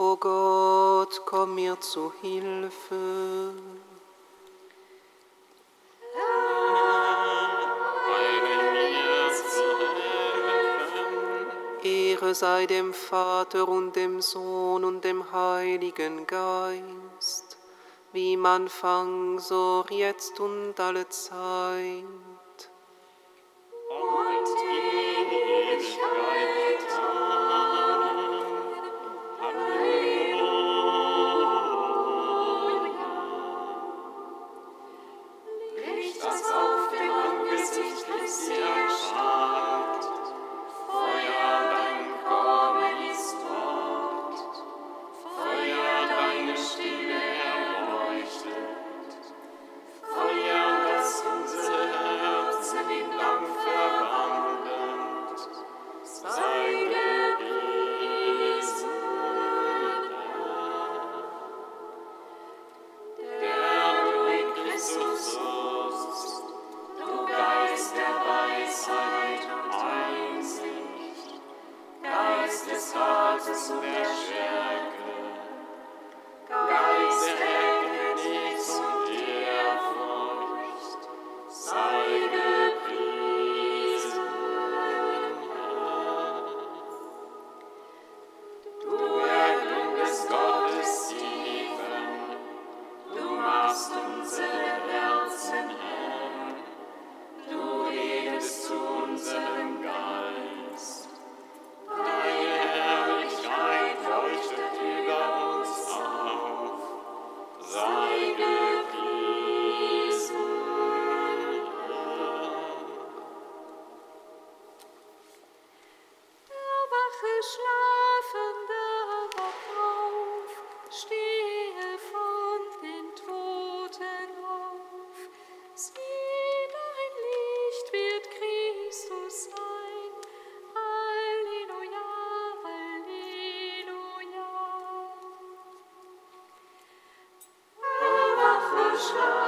O Gott, komm mir zu Hilfe. Ehre sei dem Vater und dem Sohn und dem Heiligen Geist, wie man Anfang, so jetzt und alle Zeit shine.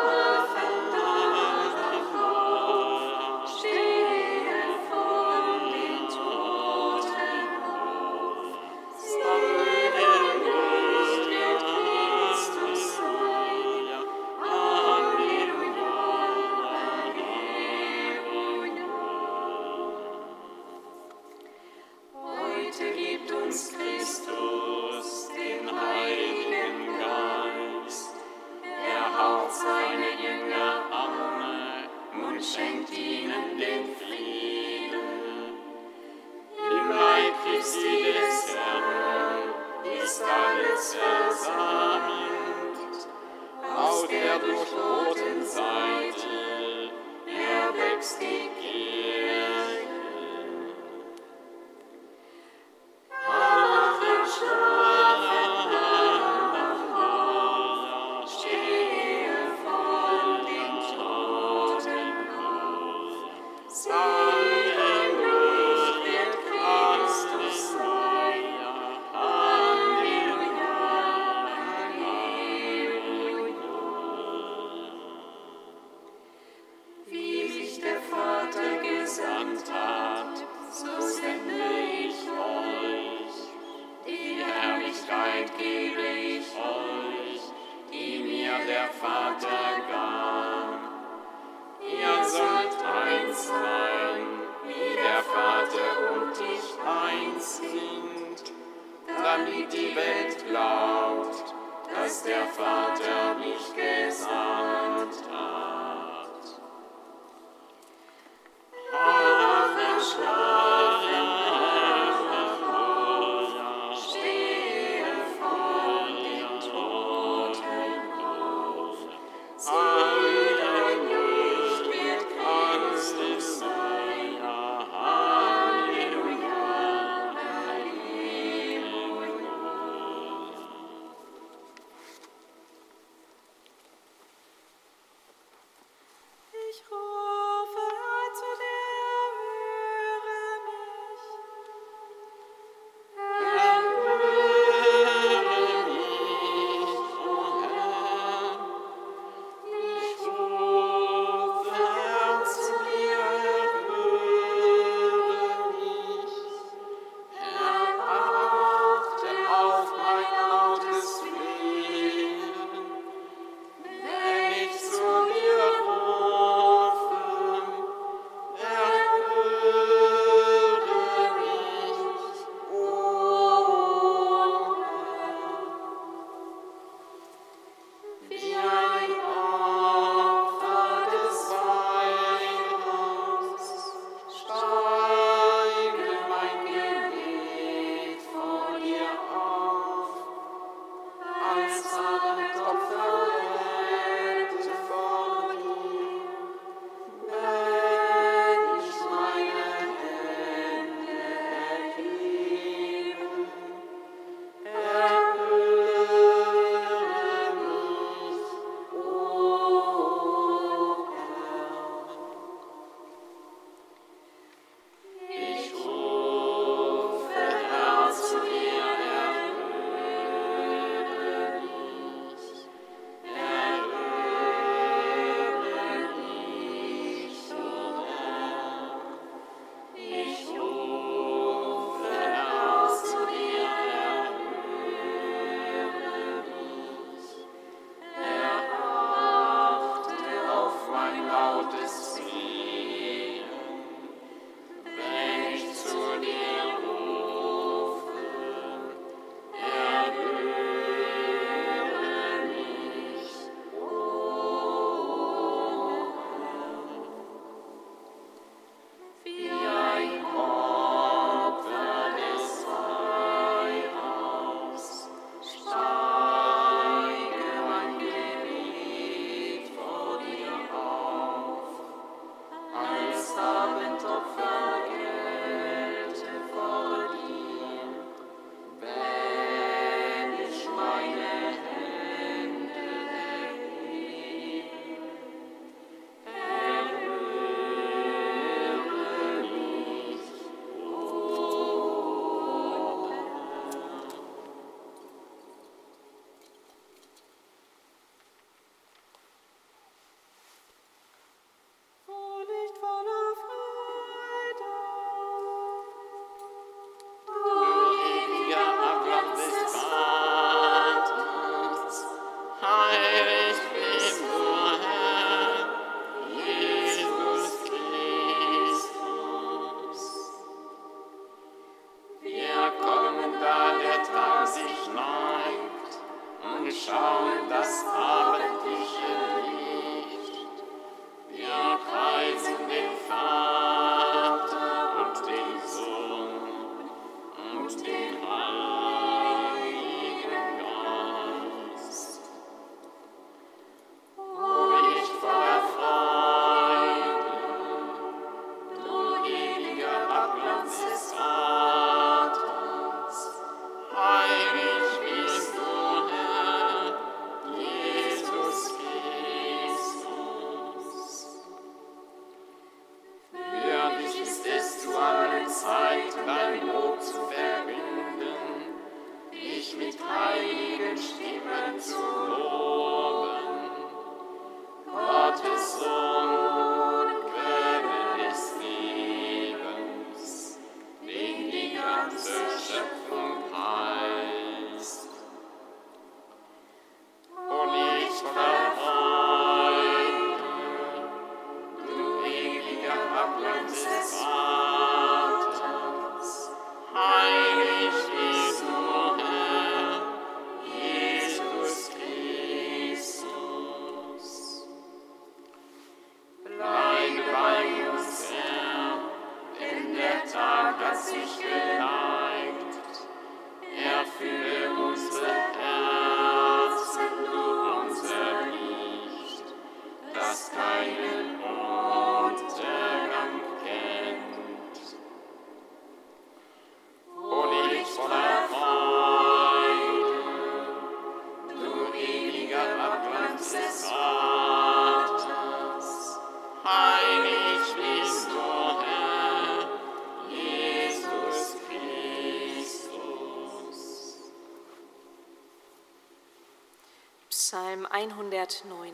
109.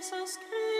So kann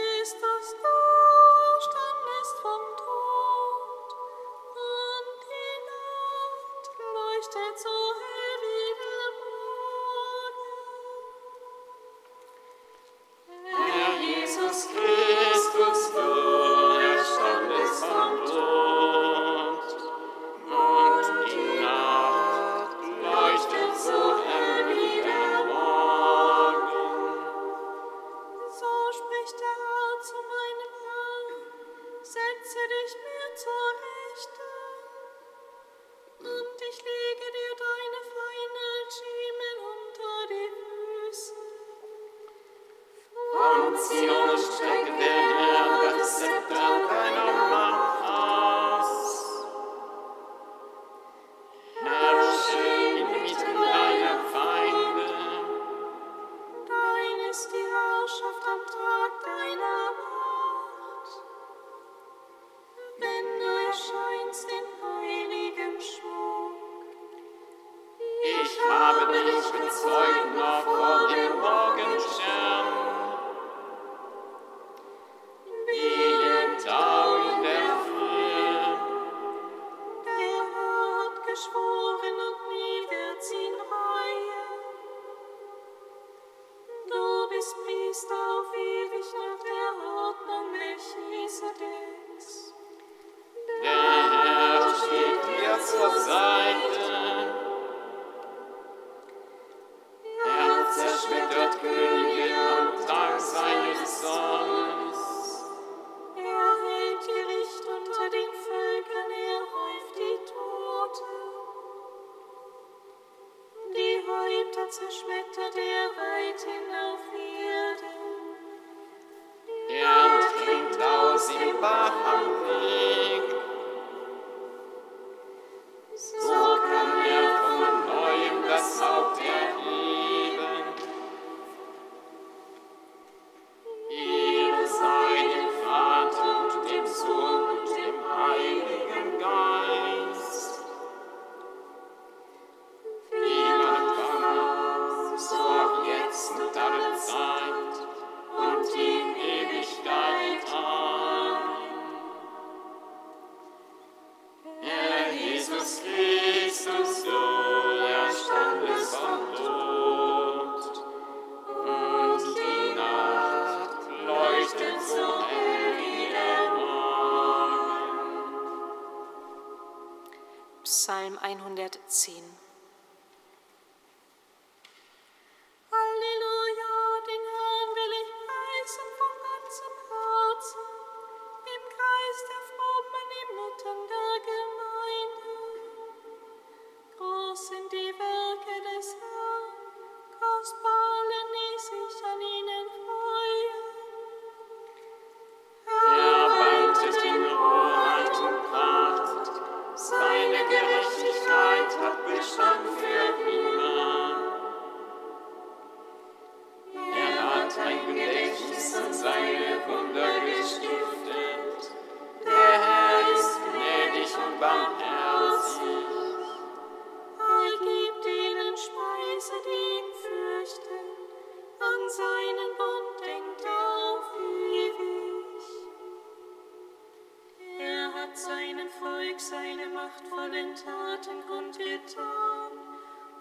Werk seine machtvollen Taten kundgetan,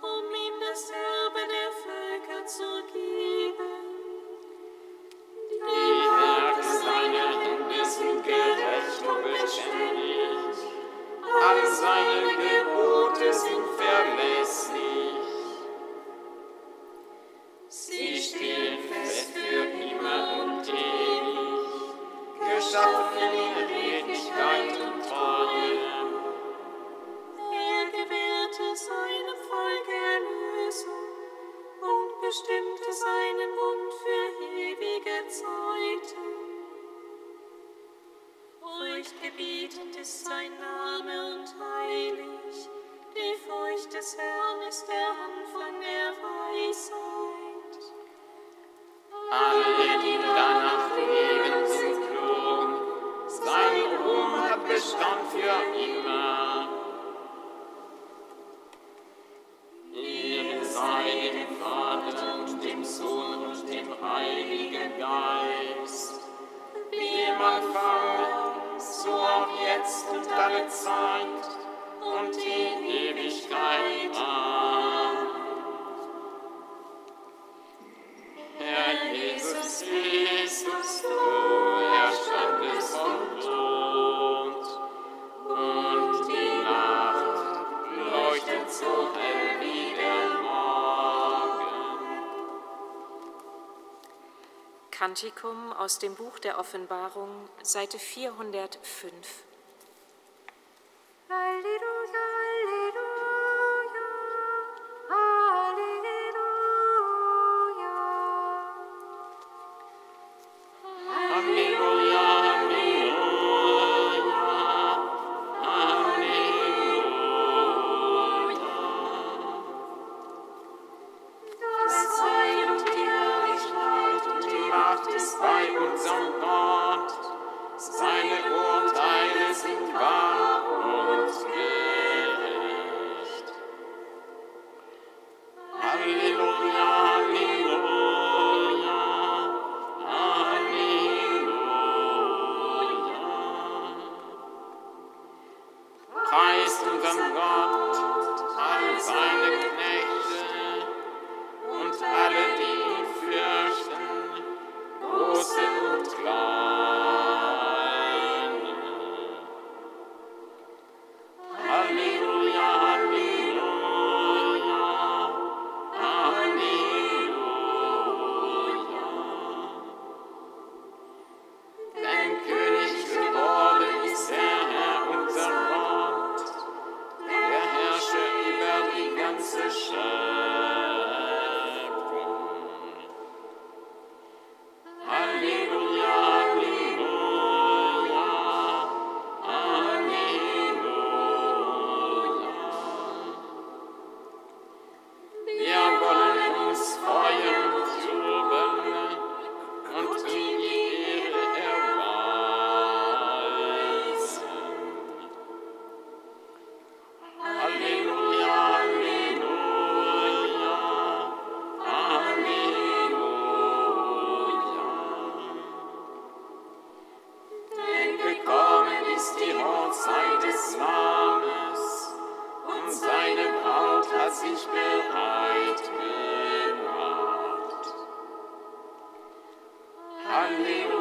um ihm das Erbe der Völker zu geben. Die, Die Werke seiner Hände sind gerecht und beständig, alle seine Gebote sind verlässlich. jetzt und alle Zeit und in Ewigkeit. Amen. Herr Jesus Christus, du erstandest vom Tod und die Nacht leuchtet so hell wie der Morgen. Kantikum aus dem Buch der Offenbarung, Seite 405. Alleluia. unserem Gott, all seine was ich bereit gemacht. Halleluja.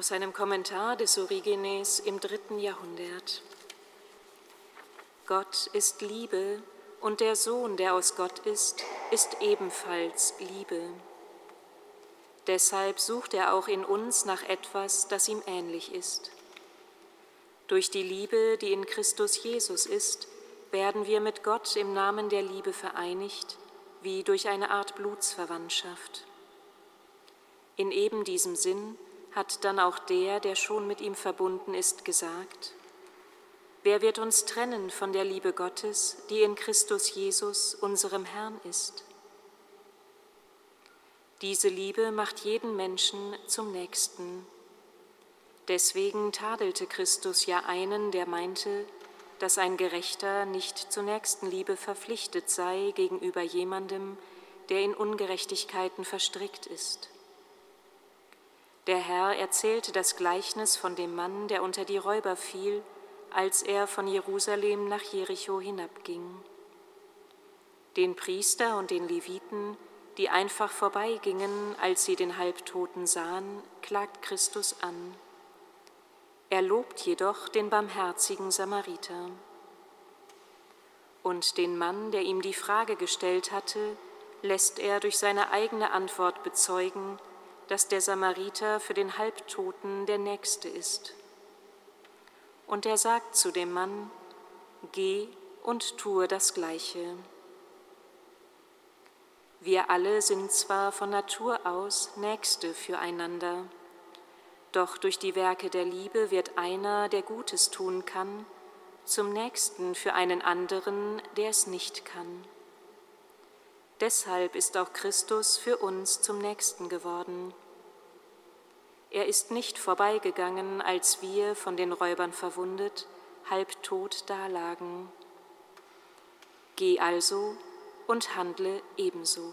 Aus einem Kommentar des Origenes im dritten Jahrhundert. Gott ist Liebe und der Sohn, der aus Gott ist, ist ebenfalls Liebe. Deshalb sucht er auch in uns nach etwas, das ihm ähnlich ist. Durch die Liebe, die in Christus Jesus ist, werden wir mit Gott im Namen der Liebe vereinigt, wie durch eine Art Blutsverwandtschaft. In eben diesem Sinn hat dann auch der, der schon mit ihm verbunden ist, gesagt, Wer wird uns trennen von der Liebe Gottes, die in Christus Jesus, unserem Herrn ist? Diese Liebe macht jeden Menschen zum Nächsten. Deswegen tadelte Christus ja einen, der meinte, dass ein Gerechter nicht zur Nächstenliebe verpflichtet sei gegenüber jemandem, der in Ungerechtigkeiten verstrickt ist. Der Herr erzählte das Gleichnis von dem Mann, der unter die Räuber fiel, als er von Jerusalem nach Jericho hinabging. Den Priester und den Leviten, die einfach vorbeigingen, als sie den Halbtoten sahen, klagt Christus an. Er lobt jedoch den barmherzigen Samariter. Und den Mann, der ihm die Frage gestellt hatte, lässt er durch seine eigene Antwort bezeugen, dass der Samariter für den Halbtoten der Nächste ist. Und er sagt zu dem Mann, Geh und tue das Gleiche. Wir alle sind zwar von Natur aus Nächste füreinander, doch durch die Werke der Liebe wird einer, der Gutes tun kann, zum Nächsten für einen anderen, der es nicht kann. Deshalb ist auch Christus für uns zum Nächsten geworden. Er ist nicht vorbeigegangen, als wir, von den Räubern verwundet, halbtot dalagen. Geh also und handle ebenso.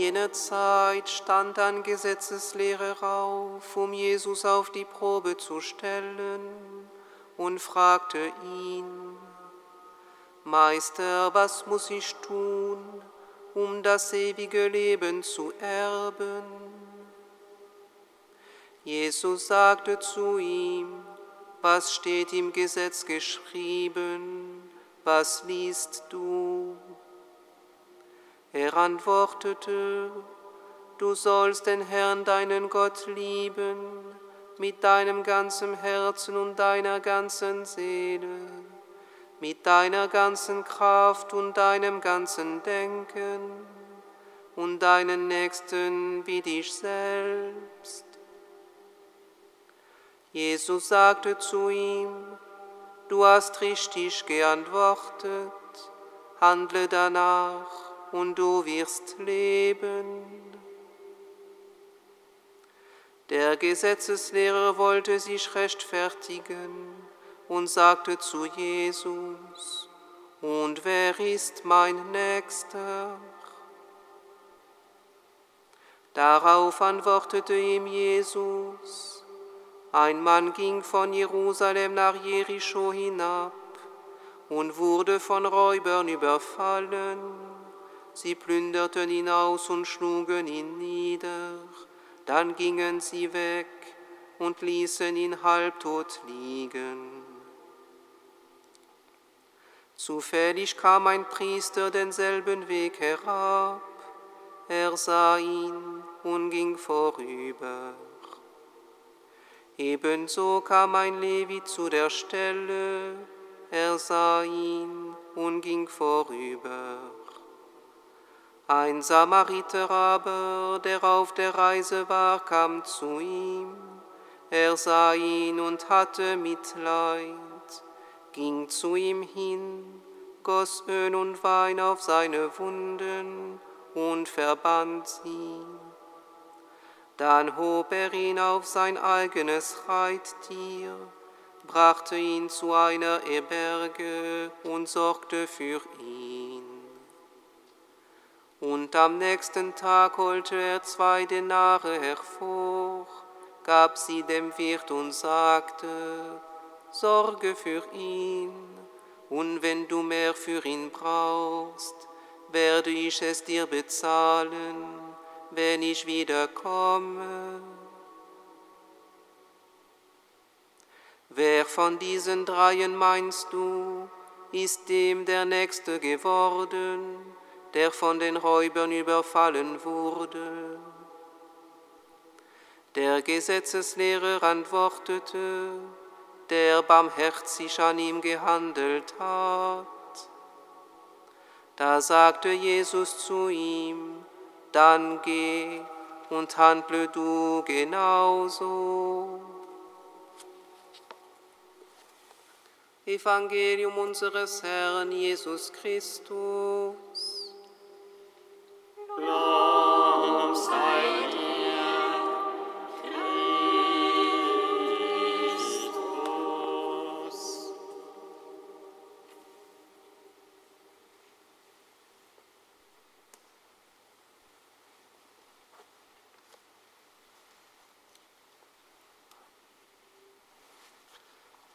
jener Zeit stand ein Gesetzeslehrer auf, um Jesus auf die Probe zu stellen, und fragte ihn, Meister, was muss ich tun, um das ewige Leben zu erben. Jesus sagte zu ihm, was steht im Gesetz geschrieben, was liest du? Er antwortete, du sollst den Herrn deinen Gott lieben mit deinem ganzen Herzen und deiner ganzen Seele, mit deiner ganzen Kraft und deinem ganzen Denken und deinen Nächsten wie dich selbst. Jesus sagte zu ihm, du hast richtig geantwortet, handle danach und du wirst leben. Der Gesetzeslehrer wollte sich rechtfertigen und sagte zu Jesus, und wer ist mein Nächster? Darauf antwortete ihm Jesus, ein Mann ging von Jerusalem nach Jericho hinab und wurde von Räubern überfallen. Sie plünderten ihn aus und schlugen ihn nieder dann gingen sie weg und ließen ihn halbtot liegen. Zufällig kam ein Priester denselben Weg herab. Er sah ihn und ging vorüber. Ebenso kam ein Levi zu der Stelle. Er sah ihn und ging vorüber. Ein Samariter aber, der auf der Reise war, kam zu ihm. Er sah ihn und hatte Mitleid, ging zu ihm hin, goss Öl und Wein auf seine Wunden und verband sie. Dann hob er ihn auf sein eigenes Reittier, brachte ihn zu einer Eberge und sorgte für ihn. Und am nächsten Tag holte er zwei Denare hervor, gab sie dem Wirt und sagte, Sorge für ihn, und wenn du mehr für ihn brauchst, werde ich es dir bezahlen, wenn ich wiederkomme. Wer von diesen dreien meinst du, ist dem der Nächste geworden? Der von den Räubern überfallen wurde. Der Gesetzeslehrer antwortete, der barmherzig an ihm gehandelt hat. Da sagte Jesus zu ihm, dann geh und handle du genauso. Evangelium unseres Herrn Jesus Christus.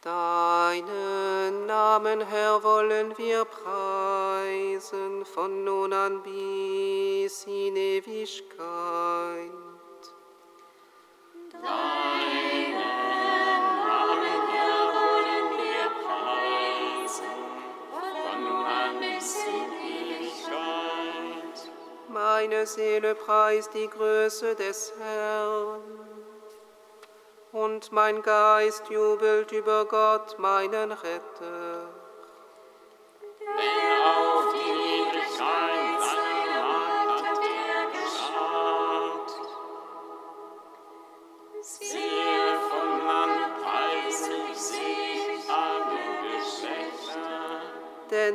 Deinen Namen, Herr, wollen wir preisen, von nun an bis in Ewigkeit. Deinen Namen, Herr, wollen wir preisen, von nun an in Ewigkeit. Meine Seele preist die Größe des Herrn. Und mein Geist jubelt über Gott, meinen Retter.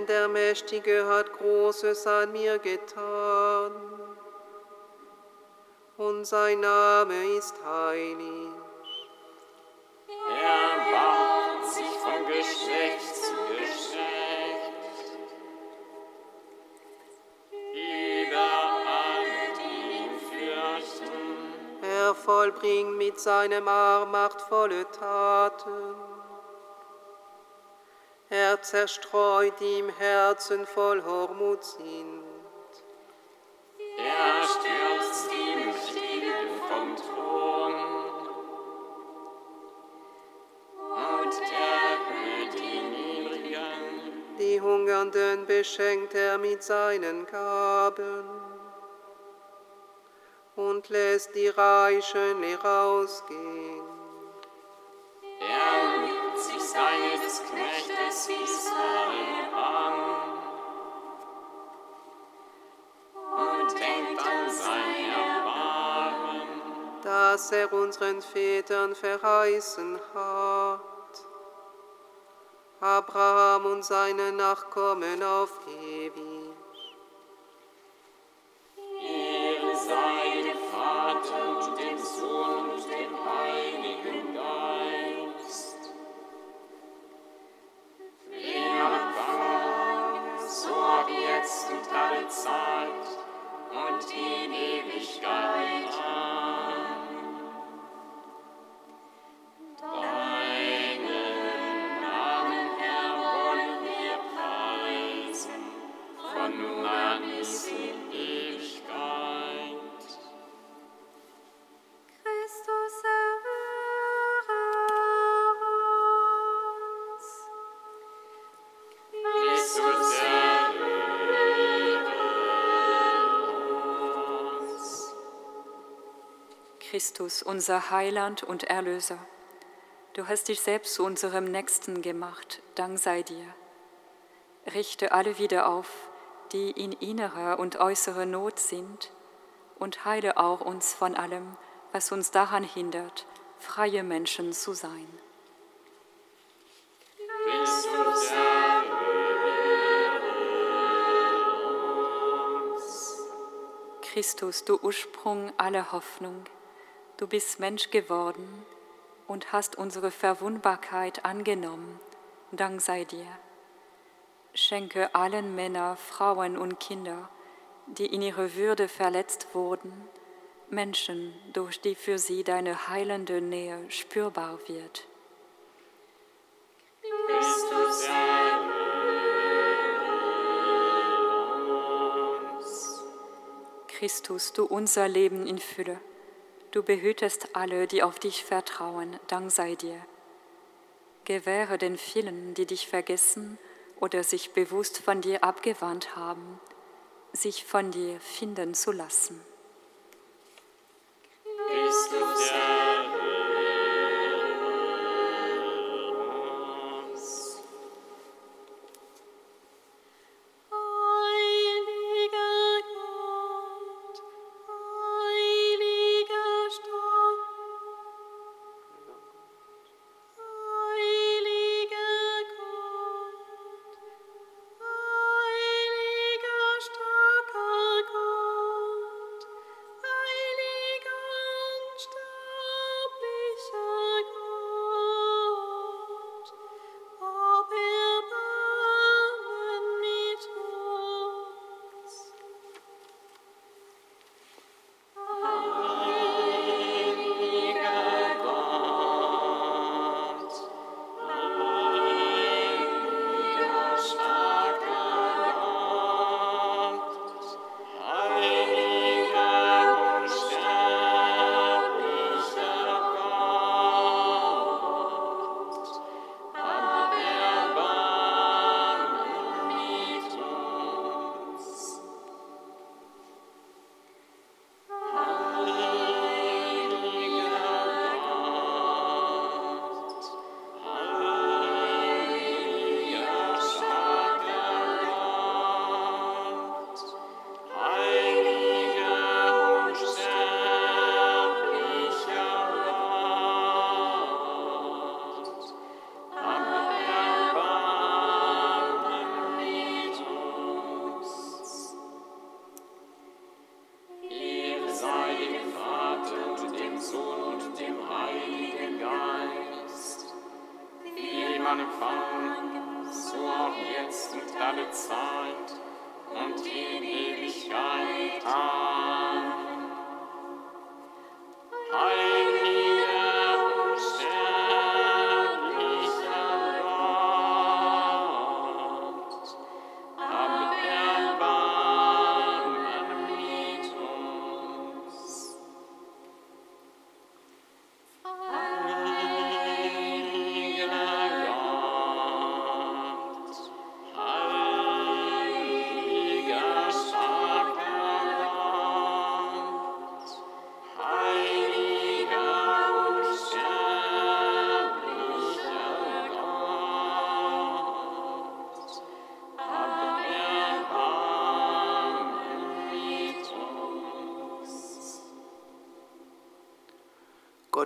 Denn der Mächtige hat Großes an mir getan. Und sein Name ist heilig. Er baut sich von Geschlecht zu Geschlecht. Über alle, die ihn fürchten. Er vollbringt mit seinem Arm machtvolle Taten. Er zerstreut die im Herzen voll Hormut sind. stürzt die Mächtige vom Thron und erhöht die Niedrigen. Die Hungernden beschenkt er mit seinen Gaben und lässt die Reichen leer ausgehen. Er nimmt sich seines Knechtes Das er unseren Vätern verheißen hat. Abraham und seine Nachkommen auf ewig. Christus, unser Heiland und Erlöser. Du hast dich selbst zu unserem Nächsten gemacht, Dank sei dir. Richte alle wieder auf, die in innerer und äußerer Not sind, und heile auch uns von allem, was uns daran hindert, freie Menschen zu sein. Christus. Christus, du Ursprung aller Hoffnung, du bist Mensch geworden und hast unsere Verwundbarkeit angenommen. Dank sei dir. Schenke allen Männer, Frauen und Kinder, die in ihrer Würde verletzt wurden, Menschen, durch die für sie deine heilende Nähe spürbar wird. Christus. Christus, du unser Leben in Fülle, du behütest alle, die auf dich vertrauen, Dank sei dir. Gewähre den vielen, die dich vergessen oder sich bewusst von dir abgewandt haben, sich von dir finden zu lassen. Christus erhöre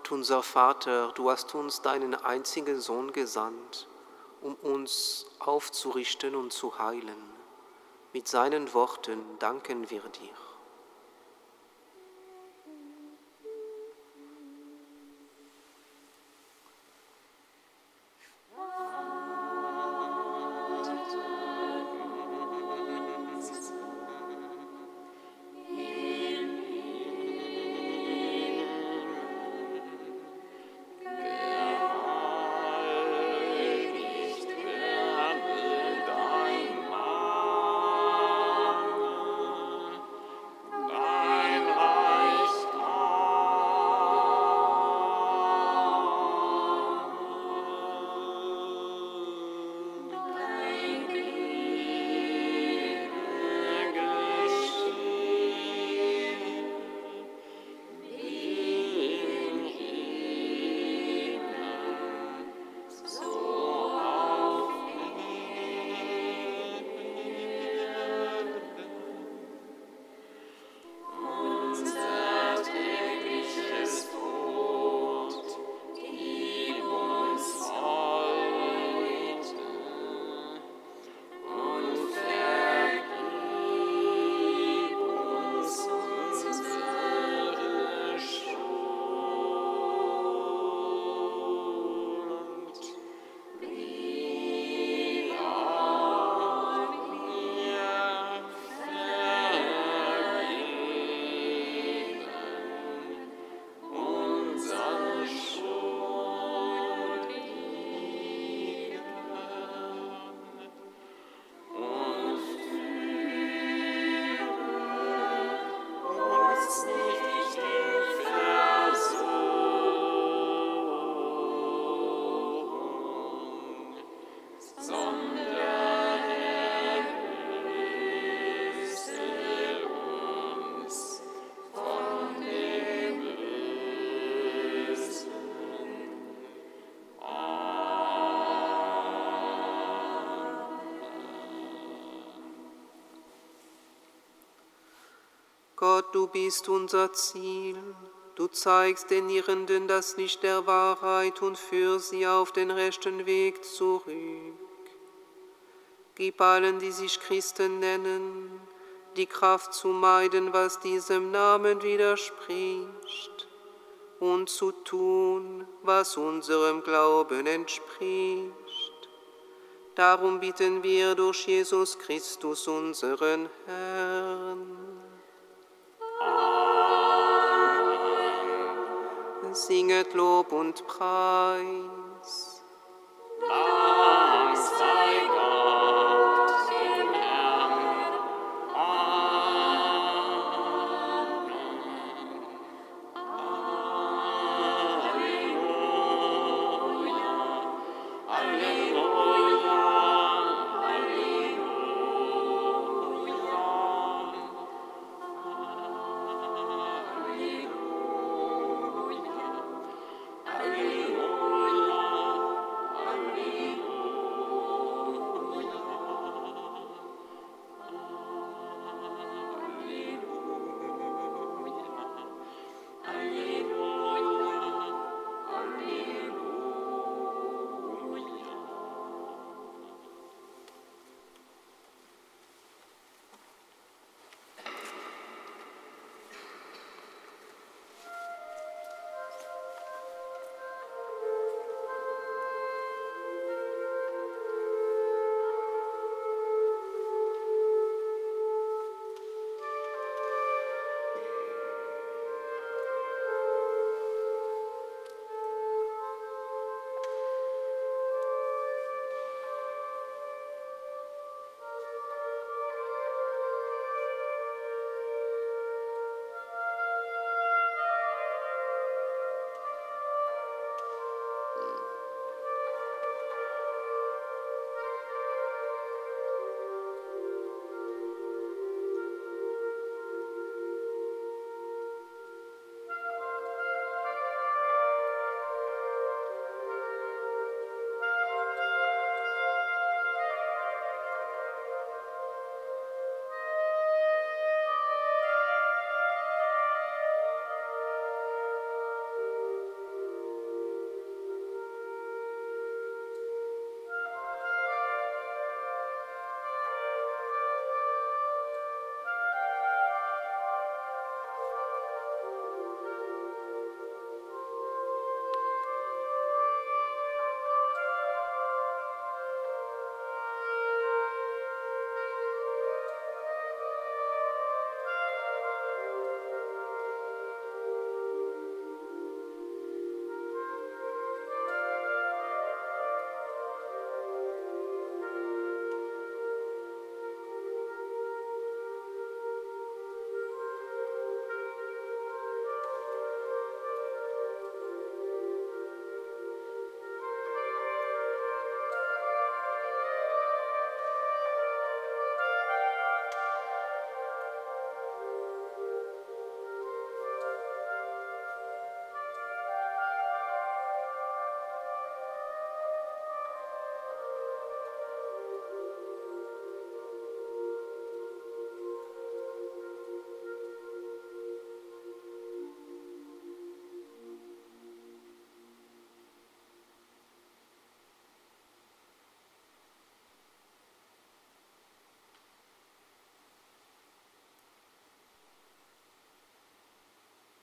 Gott unser Vater, du hast uns deinen einzigen Sohn gesandt, um uns aufzurichten und zu heilen. Mit seinen Worten danken wir dir. Du bist unser Ziel. Du zeigst den Irrenden das Licht der Wahrheit und führst sie auf den rechten Weg zurück. Gib allen, die sich Christen nennen, die Kraft zu meiden, was diesem Namen widerspricht, und zu tun, was unserem Glauben entspricht. Darum bitten wir durch Jesus Christus, unseren Herrn. Singet Lob und Preis. Dank sei